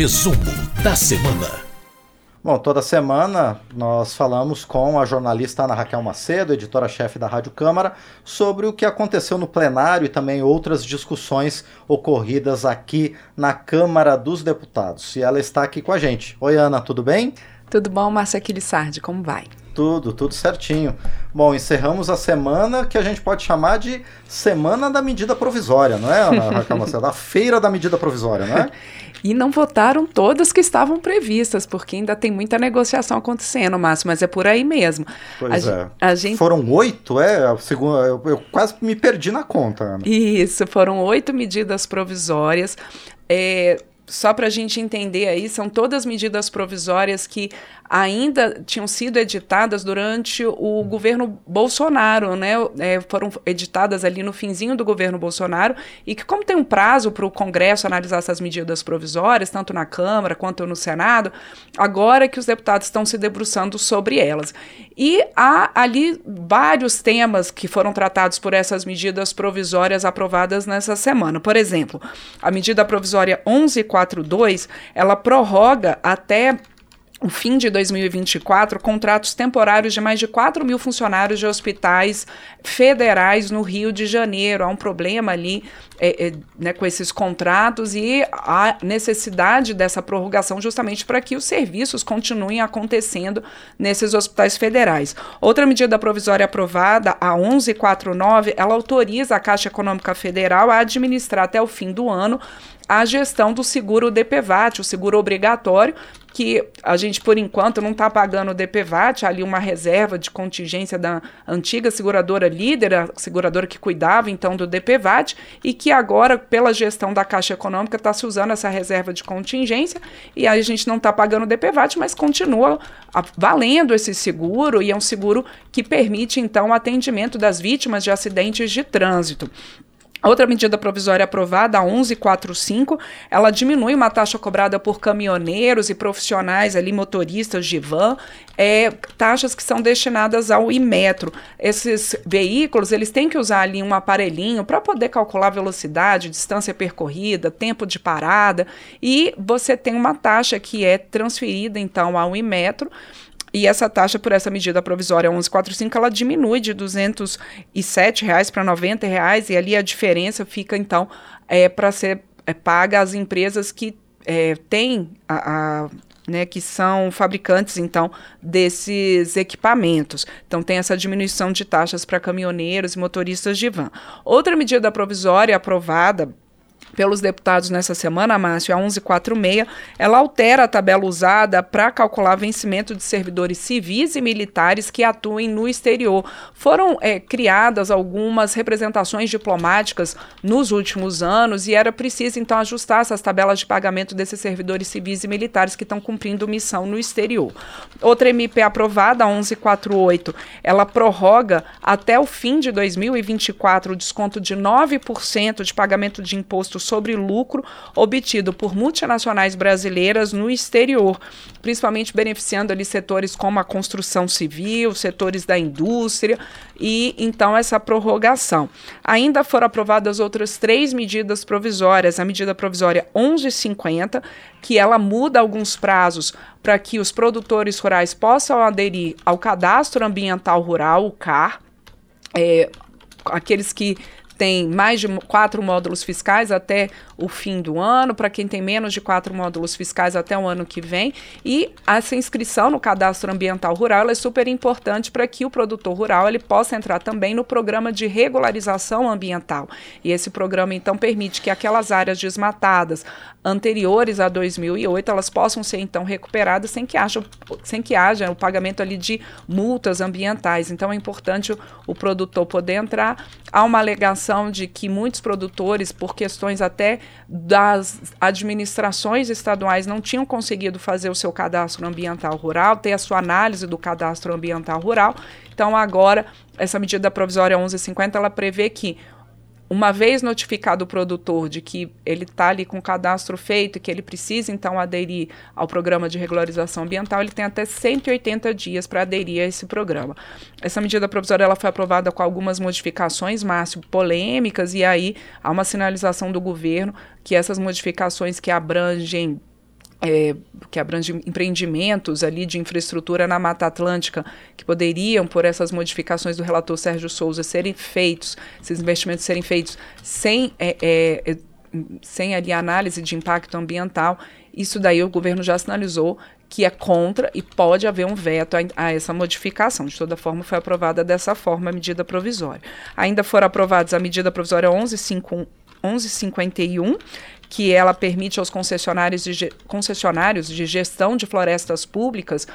Resumo da semana. Bom, toda semana nós falamos com a jornalista Ana Raquel Macedo, editora-chefe da Rádio Câmara, sobre o que aconteceu no plenário e também outras discussões ocorridas aqui na Câmara dos Deputados. E ela está aqui com a gente. Oi, Ana, tudo bem? Tudo bom, Márcia Aquilissardi, como vai? Tudo, tudo certinho. Bom, encerramos a semana que a gente pode chamar de Semana da Medida Provisória, não é, Ana Raquel Macedo? A Feira da Medida Provisória, não é? E não votaram todas que estavam previstas, porque ainda tem muita negociação acontecendo, Márcio, mas é por aí mesmo. Pois a é. A gente... Foram oito, é? A segunda, eu, eu quase me perdi na conta, Ana. Isso, foram oito medidas provisórias. É, só para a gente entender aí, são todas medidas provisórias que ainda tinham sido editadas durante o governo Bolsonaro, né? É, foram editadas ali no finzinho do governo Bolsonaro e que, como tem um prazo para o Congresso analisar essas medidas provisórias, tanto na Câmara quanto no Senado, agora que os deputados estão se debruçando sobre elas. E há ali vários temas que foram tratados por essas medidas provisórias aprovadas nessa semana. Por exemplo, a medida provisória 1142, ela prorroga até o fim de 2024, contratos temporários de mais de 4 mil funcionários de hospitais federais no Rio de Janeiro. Há um problema ali é, é, né, com esses contratos e a necessidade dessa prorrogação justamente para que os serviços continuem acontecendo nesses hospitais federais. Outra medida provisória aprovada, a 1149, ela autoriza a Caixa Econômica Federal a administrar até o fim do ano a gestão do seguro DPVAT, o seguro obrigatório, que a gente, por enquanto, não está pagando o DPVAT, ali uma reserva de contingência da antiga seguradora líder, a seguradora que cuidava então do DPVAT, e que agora, pela gestão da Caixa Econômica, está se usando essa reserva de contingência, e aí a gente não está pagando o DPVAT, mas continua valendo esse seguro, e é um seguro que permite então o atendimento das vítimas de acidentes de trânsito. Outra medida provisória aprovada, a 1145, ela diminui uma taxa cobrada por caminhoneiros e profissionais ali, motoristas de van, é, taxas que são destinadas ao Imetro. Esses veículos, eles têm que usar ali um aparelhinho para poder calcular velocidade, distância percorrida, tempo de parada, e você tem uma taxa que é transferida então ao Imetro, e essa taxa por essa medida provisória 1145, ela diminui de 207 reais para 90 reais, e ali a diferença fica, então, é, para ser é, paga às empresas que é, têm a, a né, que são fabricantes, então, desses equipamentos. Então, tem essa diminuição de taxas para caminhoneiros e motoristas de van. Outra medida provisória aprovada pelos deputados nessa semana, Márcio, a 1146, ela altera a tabela usada para calcular vencimento de servidores civis e militares que atuem no exterior. Foram é, criadas algumas representações diplomáticas nos últimos anos e era preciso, então, ajustar essas tabelas de pagamento desses servidores civis e militares que estão cumprindo missão no exterior. Outra MP aprovada, a 1148, ela prorroga até o fim de 2024 o desconto de 9% de pagamento de imposto sobre lucro obtido por multinacionais brasileiras no exterior, principalmente beneficiando ali setores como a construção civil, setores da indústria e então essa prorrogação. Ainda foram aprovadas outras três medidas provisórias, a medida provisória 1150, que ela muda alguns prazos para que os produtores rurais possam aderir ao cadastro ambiental rural, o CAR, é, aqueles que tem mais de quatro módulos fiscais até o fim do ano, para quem tem menos de quatro módulos fiscais até o ano que vem. E essa inscrição no cadastro ambiental rural é super importante para que o produtor rural ele possa entrar também no programa de regularização ambiental. E esse programa, então, permite que aquelas áreas desmatadas anteriores a 2008 elas possam ser, então, recuperadas sem que haja, sem que haja o pagamento ali de multas ambientais. Então, é importante o, o produtor poder entrar. Há uma alegação de que muitos produtores, por questões até das administrações estaduais, não tinham conseguido fazer o seu cadastro ambiental rural, ter a sua análise do cadastro ambiental rural. Então, agora, essa medida provisória 1150, ela prevê que uma vez notificado o produtor de que ele está ali com o cadastro feito e que ele precisa então aderir ao programa de regularização ambiental, ele tem até 180 dias para aderir a esse programa. Essa medida provisória ela foi aprovada com algumas modificações, Márcio, polêmicas, e aí há uma sinalização do governo que essas modificações que abrangem é, que abrange empreendimentos ali de infraestrutura na Mata Atlântica, que poderiam, por essas modificações do relator Sérgio Souza, serem feitos, esses investimentos serem feitos sem, é, é, sem ali análise de impacto ambiental, isso daí o governo já sinalizou que é contra e pode haver um veto a, a, essa modificação. De toda forma, foi aprovada dessa forma a medida provisória. Ainda foram aprovados a medida provisória 1151, que ela permite aos concessionários de, concessionários de gestão de florestas públicas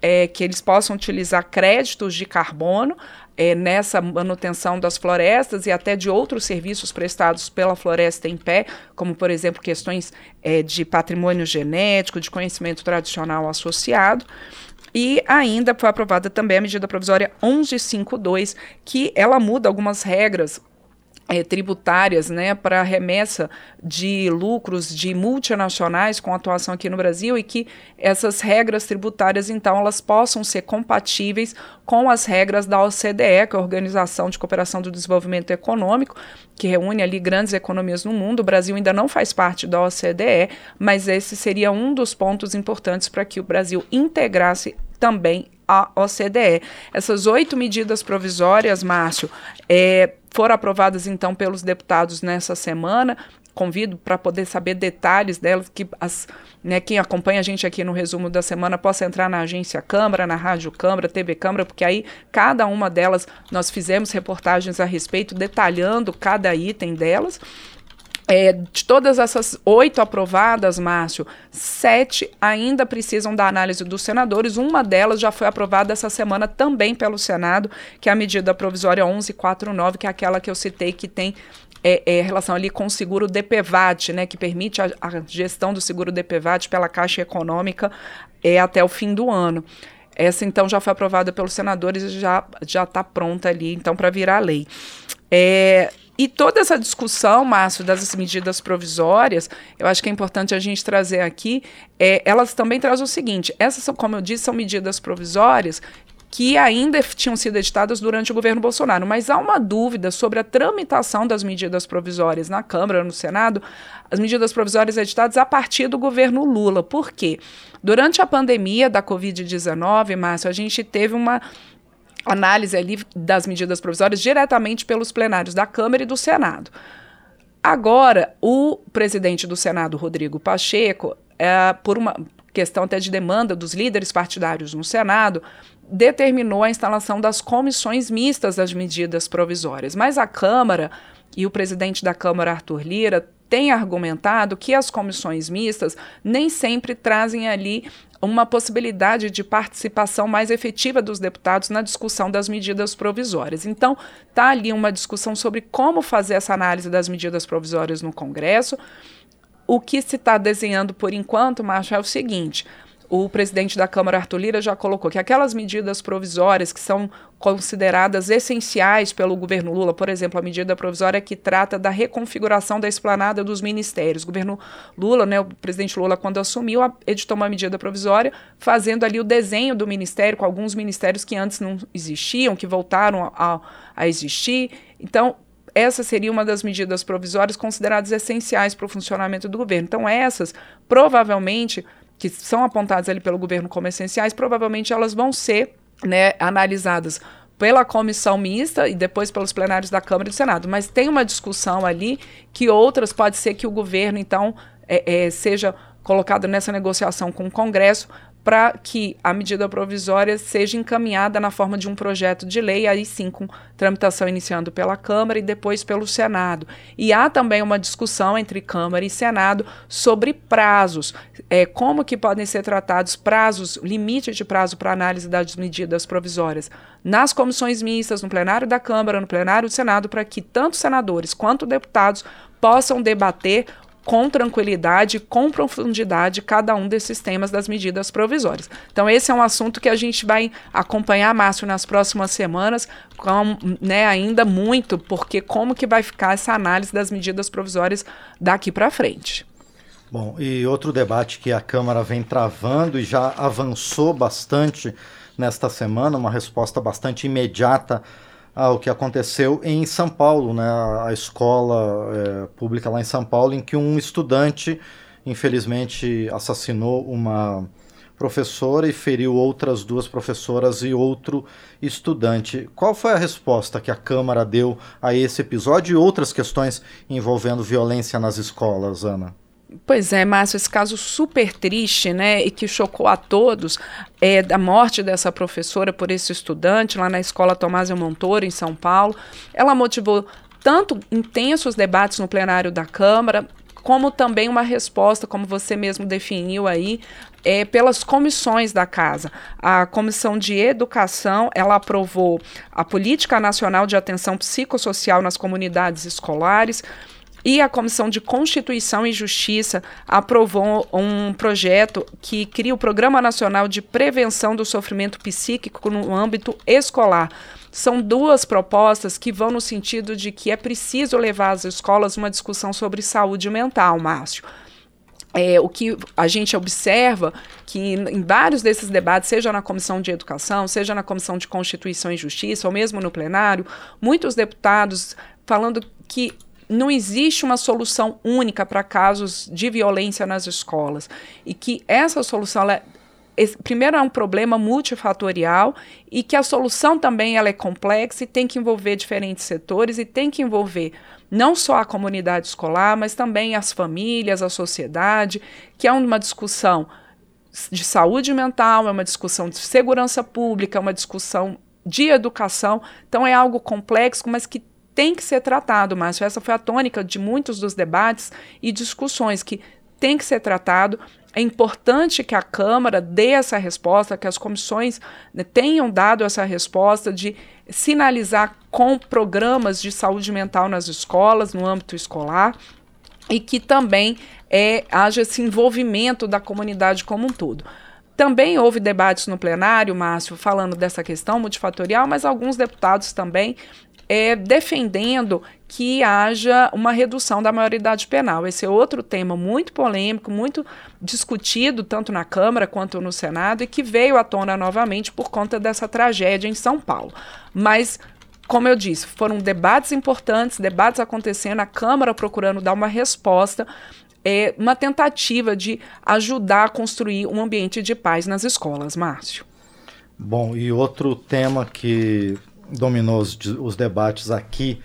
é, que eles possam utilizar créditos de carbono é, nessa manutenção das florestas e até de outros serviços prestados pela floresta em pé, como, por exemplo, questões é, de patrimônio genético, de conhecimento tradicional associado. E ainda foi aprovada também a medida provisória 1152, que ela muda algumas regras é, tributárias né, para remessa de lucros de multinacionais com atuação aqui no Brasil e que essas regras tributárias, então, elas possam ser compatíveis com as regras da OCDE, que é a Organização de Cooperação do Desenvolvimento Econômico, que reúne ali grandes economias no mundo. O Brasil ainda não faz parte da OCDE, mas esse seria um dos pontos importantes para que o Brasil integrasse também a OCDE. Essas oito medidas provisórias, Márcio, é, foram aprovadas então pelos deputados nessa semana. Convido para poder saber detalhes delas, que as, né, quem acompanha a gente aqui no resumo da semana possa entrar na agência Câmara, na Rádio Câmara, TV Câmara, porque aí cada uma delas nós fizemos reportagens a respeito, detalhando cada item delas. É, de todas essas oito aprovadas, Márcio, sete ainda precisam da análise dos senadores. Uma delas já foi aprovada essa semana também pelo Senado, que é a medida provisória 1149, que é aquela que eu citei que tem é, é, relação ali com o seguro DPVAT, né, que permite a, a gestão do seguro DPVAT pela Caixa Econômica é, até o fim do ano. Essa, então, já foi aprovada pelos senadores e já está pronta ali, então, para virar lei. É, e toda essa discussão, Márcio, das medidas provisórias, eu acho que é importante a gente trazer aqui, é, elas também trazem o seguinte: essas, são, como eu disse, são medidas provisórias que ainda tinham sido editadas durante o governo Bolsonaro, mas há uma dúvida sobre a tramitação das medidas provisórias na Câmara, no Senado, as medidas provisórias editadas a partir do governo Lula. Por quê? Durante a pandemia da Covid-19, Márcio, a gente teve uma análise ali das medidas provisórias diretamente pelos plenários da Câmara e do Senado. Agora, o presidente do Senado, Rodrigo Pacheco, é, por uma questão até de demanda dos líderes partidários no Senado, determinou a instalação das comissões mistas das medidas provisórias. Mas a Câmara e o presidente da Câmara, Arthur Lira, tem argumentado que as comissões mistas nem sempre trazem ali uma possibilidade de participação mais efetiva dos deputados na discussão das medidas provisórias. Então, está ali uma discussão sobre como fazer essa análise das medidas provisórias no Congresso. O que se está desenhando por enquanto, Marcha, é o seguinte: o presidente da Câmara, Arthur Lira, já colocou que aquelas medidas provisórias que são consideradas essenciais pelo governo Lula, por exemplo, a medida provisória que trata da reconfiguração da esplanada dos ministérios. O governo Lula, né, o presidente Lula, quando assumiu, editou uma medida provisória fazendo ali o desenho do ministério, com alguns ministérios que antes não existiam, que voltaram a, a existir. Então, essa seria uma das medidas provisórias consideradas essenciais para o funcionamento do governo. Então, essas, provavelmente, que são apontadas ali pelo governo como essenciais, provavelmente elas vão ser né, analisadas pela comissão mista e depois pelos plenários da Câmara e do Senado. Mas tem uma discussão ali que outras pode ser que o governo, então, é, é, seja colocado nessa negociação com o Congresso para que a medida provisória seja encaminhada na forma de um projeto de lei, aí sim com tramitação iniciando pela Câmara e depois pelo Senado. E há também uma discussão entre Câmara e Senado sobre prazos, é, como que podem ser tratados prazos, limite de prazo para análise das medidas provisórias nas comissões mistas, no plenário da Câmara, no plenário do Senado, para que tanto senadores quanto deputados possam debater com tranquilidade, com profundidade, cada um desses temas das medidas provisórias. Então, esse é um assunto que a gente vai acompanhar, Márcio, nas próximas semanas, com, né, ainda muito, porque como que vai ficar essa análise das medidas provisórias daqui para frente. Bom, e outro debate que a Câmara vem travando e já avançou bastante nesta semana, uma resposta bastante imediata ao que aconteceu em São Paulo, né, a escola é, pública lá em São Paulo, em que um estudante infelizmente assassinou uma professora e feriu outras duas professoras e outro estudante. Qual foi a resposta que a Câmara deu a esse episódio e outras questões envolvendo violência nas escolas, Ana? Pois é, Márcio, esse caso super triste, né, e que chocou a todos, é da morte dessa professora por esse estudante lá na escola Tomásia Montoro, em São Paulo. Ela motivou tanto intensos debates no plenário da Câmara, como também uma resposta, como você mesmo definiu aí, é, pelas comissões da casa. A Comissão de Educação, ela aprovou a Política Nacional de Atenção Psicossocial nas Comunidades Escolares, e a Comissão de Constituição e Justiça aprovou um projeto que cria o Programa Nacional de Prevenção do Sofrimento Psíquico no âmbito escolar. São duas propostas que vão no sentido de que é preciso levar às escolas uma discussão sobre saúde mental, Márcio. É, o que a gente observa que em vários desses debates, seja na Comissão de Educação, seja na Comissão de Constituição e Justiça, ou mesmo no plenário, muitos deputados falando que não existe uma solução única para casos de violência nas escolas e que essa solução é, primeiro é um problema multifatorial e que a solução também ela é complexa e tem que envolver diferentes setores e tem que envolver não só a comunidade escolar, mas também as famílias, a sociedade, que é uma discussão de saúde mental, é uma discussão de segurança pública, é uma discussão de educação. Então é algo complexo, mas que tem que ser tratado, Márcio. Essa foi a tônica de muitos dos debates e discussões que tem que ser tratado. É importante que a Câmara dê essa resposta, que as comissões né, tenham dado essa resposta de sinalizar com programas de saúde mental nas escolas, no âmbito escolar, e que também é, haja esse envolvimento da comunidade como um todo. Também houve debates no plenário, Márcio, falando dessa questão multifatorial, mas alguns deputados também é, defendendo que haja uma redução da maioridade penal. Esse é outro tema muito polêmico, muito discutido, tanto na Câmara quanto no Senado, e que veio à tona novamente por conta dessa tragédia em São Paulo. Mas como eu disse, foram debates importantes, debates acontecendo, a Câmara procurando dar uma resposta, é, uma tentativa de ajudar a construir um ambiente de paz nas escolas, Márcio. Bom, e outro tema que dominou os, os debates aqui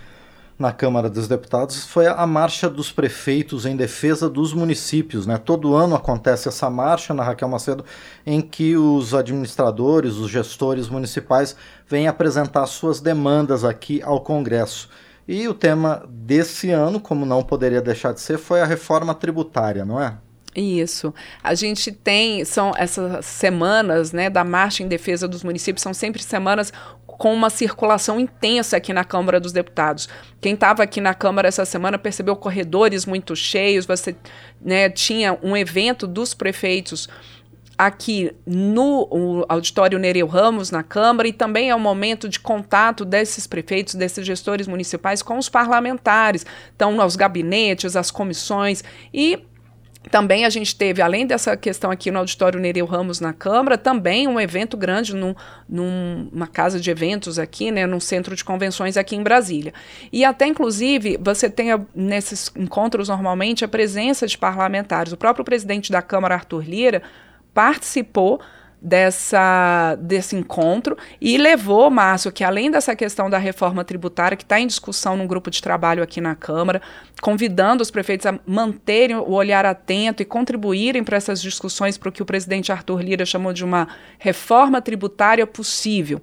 na Câmara dos Deputados foi a marcha dos prefeitos em defesa dos municípios. Né? Todo ano acontece essa marcha na Raquel Macedo, em que os administradores, os gestores municipais vêm apresentar suas demandas aqui ao Congresso. E o tema desse ano, como não poderia deixar de ser, foi a reforma tributária, não é? Isso. A gente tem, são essas semanas né, da Marcha em Defesa dos Municípios, são sempre semanas com uma circulação intensa aqui na Câmara dos Deputados. Quem estava aqui na Câmara essa semana percebeu corredores muito cheios, você né, tinha um evento dos prefeitos aqui no auditório Nereu Ramos, na Câmara, e também é um momento de contato desses prefeitos, desses gestores municipais com os parlamentares, então aos gabinetes, às comissões, e também a gente teve, além dessa questão aqui no Auditório Nereu Ramos na Câmara, também um evento grande num, numa casa de eventos aqui, né, num centro de convenções aqui em Brasília. E até, inclusive, você tem nesses encontros normalmente a presença de parlamentares. O próprio presidente da Câmara, Arthur Lira, participou dessa, desse encontro e levou, Márcio, que além dessa questão da reforma tributária, que está em discussão num grupo de trabalho aqui na Câmara, convidando os prefeitos a manterem o olhar atento e contribuírem para essas discussões para o que o presidente Arthur Lira chamou de uma reforma tributária possível.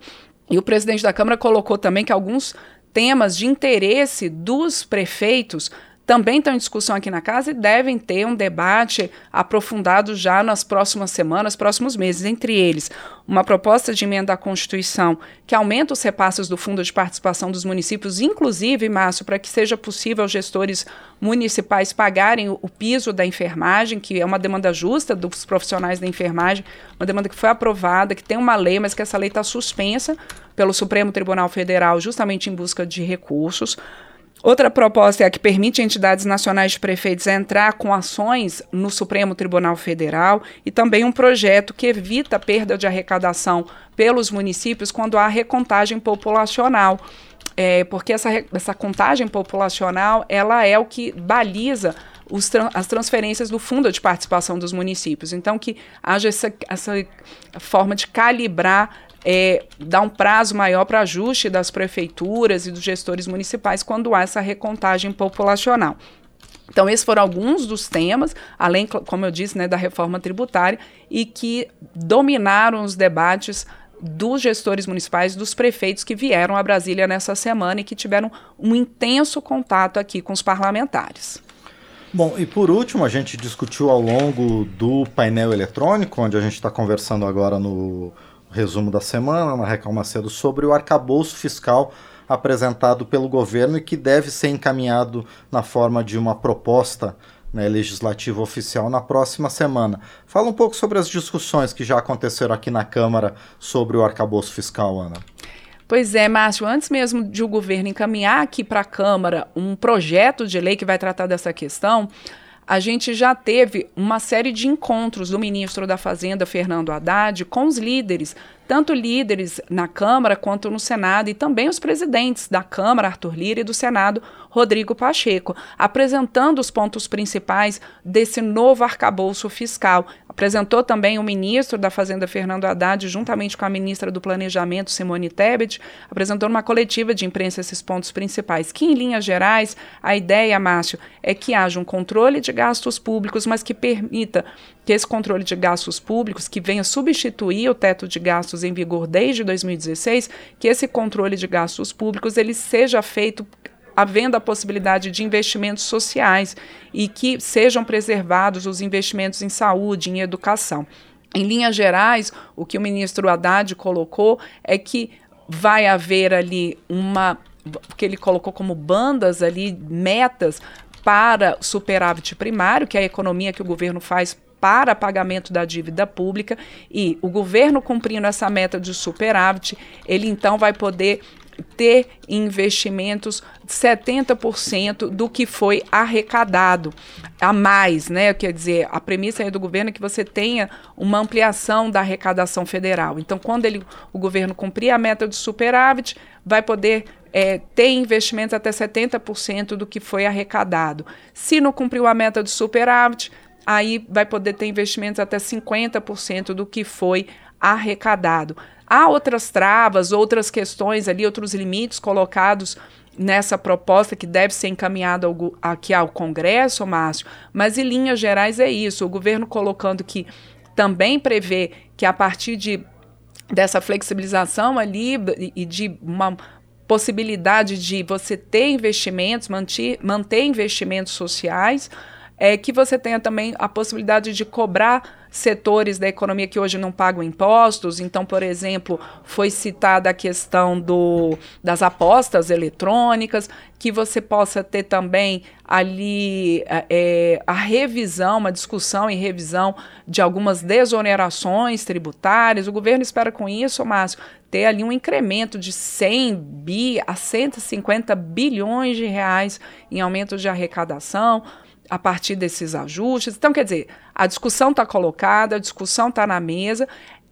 E o presidente da Câmara colocou também que alguns temas de interesse dos prefeitos também estão em discussão aqui na casa e devem ter um debate aprofundado já nas próximas semanas, próximos meses. Entre eles, uma proposta de emenda à Constituição que aumenta os repasses do Fundo de Participação dos municípios, inclusive, Márcio, para que seja possível aos gestores municipais pagarem o, piso da enfermagem, que é uma demanda justa dos profissionais da enfermagem, uma demanda que foi aprovada, que tem uma lei, mas que essa lei está suspensa pelo Supremo Tribunal Federal, justamente em busca de recursos. Outra proposta é a que permite entidades nacionais de prefeitos entrar com ações no Supremo Tribunal Federal e também um projeto que evita a perda de arrecadação pelos municípios quando há recontagem populacional. É, porque essa, essa contagem populacional ela é o que baliza as transferências do Fundo de Participação dos Municípios. Então, que haja essa, essa forma de calibrar é, dar um prazo maior para ajuste das prefeituras e dos gestores municipais quando há essa recontagem populacional. Então, esses foram alguns dos temas, além, como eu disse, né, da reforma tributária, e que dominaram os debates dos gestores municipais, dos prefeitos que vieram a Brasília nessa semana e que tiveram um intenso contato aqui com os parlamentares. Bom, e por último, a gente discutiu ao longo do painel eletrônico, onde a gente está conversando agora no resumo da semana, na Recalma Cedo, sobre o arcabouço fiscal apresentado pelo governo e que deve ser encaminhado na forma de uma proposta né, legislativa oficial na próxima semana. Fala um pouco sobre as discussões que já aconteceram aqui na Câmara sobre o arcabouço fiscal, Ana. Pois é, Márcio, antes mesmo de o governo encaminhar aqui para a Câmara um projeto de lei que vai tratar dessa questão, a gente já teve uma série de encontros do ministro da Fazenda, Fernando Haddad, com os líderes tanto líderes na Câmara quanto no Senado e também os presidentes da Câmara, Arthur Lira, e do Senado, Rodrigo Pacheco, apresentando os pontos principais desse novo arcabouço fiscal. Apresentou também o ministro da Fazenda, Fernando Haddad, juntamente com a ministra do Planejamento, Simone Tebet, apresentou numa coletiva de imprensa esses pontos principais, que, em linhas gerais, a ideia, Márcio, é que haja um controle de gastos públicos, mas que permita que esse controle de gastos públicos, que venha substituir o teto de gastos em vigor desde 2016, que esse controle de gastos públicos ele seja feito havendo a possibilidade de investimentos sociais e que sejam preservados os investimentos em saúde, em educação. Em linhas gerais, o que o ministro Haddad colocou é que vai haver ali uma que ele colocou como bandas ali, metas para superávit primário, que é a economia que o governo faz para pagamento da dívida pública e o governo cumprindo essa meta de superávit, ele então vai poder ter investimentos 70% do que foi arrecadado a mais, né? Quer dizer, a premissa do governo é que você tenha uma ampliação da arrecadação federal. Então, quando ele, o governo cumprir a meta de superávit, vai poder é, ter investimentos até 70% do que foi arrecadado. Se não cumpriu a meta de superávit, aí vai poder ter investimentos até 50% do que foi arrecadado. Há outras travas, outras questões ali, outros limites colocados nessa proposta que deve ser encaminhada aqui ao Congresso, Márcio, mas em linhas gerais é isso. O governo colocando que também prevê que a partir de dessa flexibilização ali e de uma possibilidade de você ter investimentos, manter, manter investimentos sociais, é que você tenha também a possibilidade de cobrar setores da economia que hoje não pagam impostos. Então, por exemplo, foi citada a questão do, das apostas eletrônicas, que você possa ter também ali é, é a revisão, uma discussão e revisão de algumas desonerações tributárias. O governo espera com isso, Márcio, ter ali um incremento de 100 bi a 150 bilhões de reais em aumento de arrecadação a partir desses ajustes. Então, quer dizer, a discussão está colocada, a discussão está na mesa.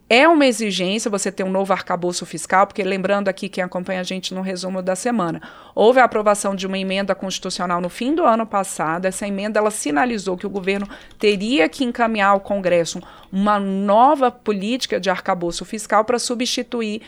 É uma exigência você ter um novo arcabouço fiscal, porque lembrando aqui quem acompanha a gente no resumo da semana, houve a aprovação de uma emenda constitucional no fim do ano passado. Essa emenda ela sinalizou que o governo teria que encaminhar ao Congresso uma nova política de arcabouço fiscal para substituir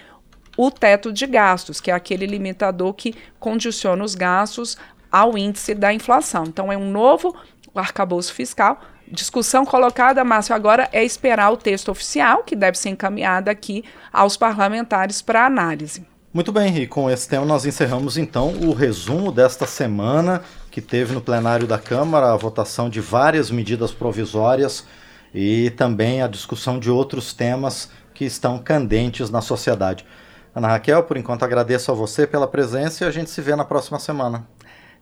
o teto de gastos, que é aquele limitador que condiciona os gastos ao índice da inflação. Então, é um novo arcabouço fiscal. Discussão colocada, Márcio, agora é esperar o texto oficial, que deve ser encaminhado aqui aos parlamentares para análise. Muito bem, e com esse tema nós encerramos então o resumo desta semana, que teve no plenário da Câmara a votação de várias medidas provisórias e também a discussão de outros temas que estão candentes na sociedade. Ana Raquel, por enquanto agradeço a você pela presença e a gente se vê na próxima semana.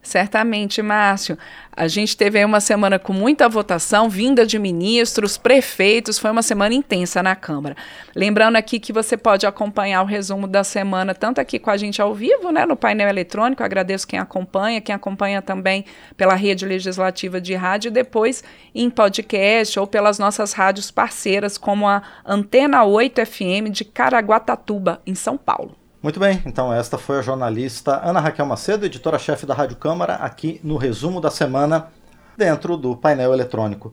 Certamente, Márcio. A gente teve aí uma semana com muita votação, vinda de ministros, prefeitos, foi uma semana intensa na Câmara. Lembrando aqui que você pode acompanhar o resumo da semana, tanto aqui com a gente ao vivo, né, no painel eletrônico. agradeço quem acompanha, quem acompanha também pela rede legislativa de rádio, e depois em podcast ou pelas nossas rádios parceiras, como a Antena 8 FM de Caraguatatuba, em São Paulo. Muito bem, então esta foi a jornalista Ana Raquel Macedo, editora-chefe da Rádio Câmara, aqui no resumo da semana dentro do painel eletrônico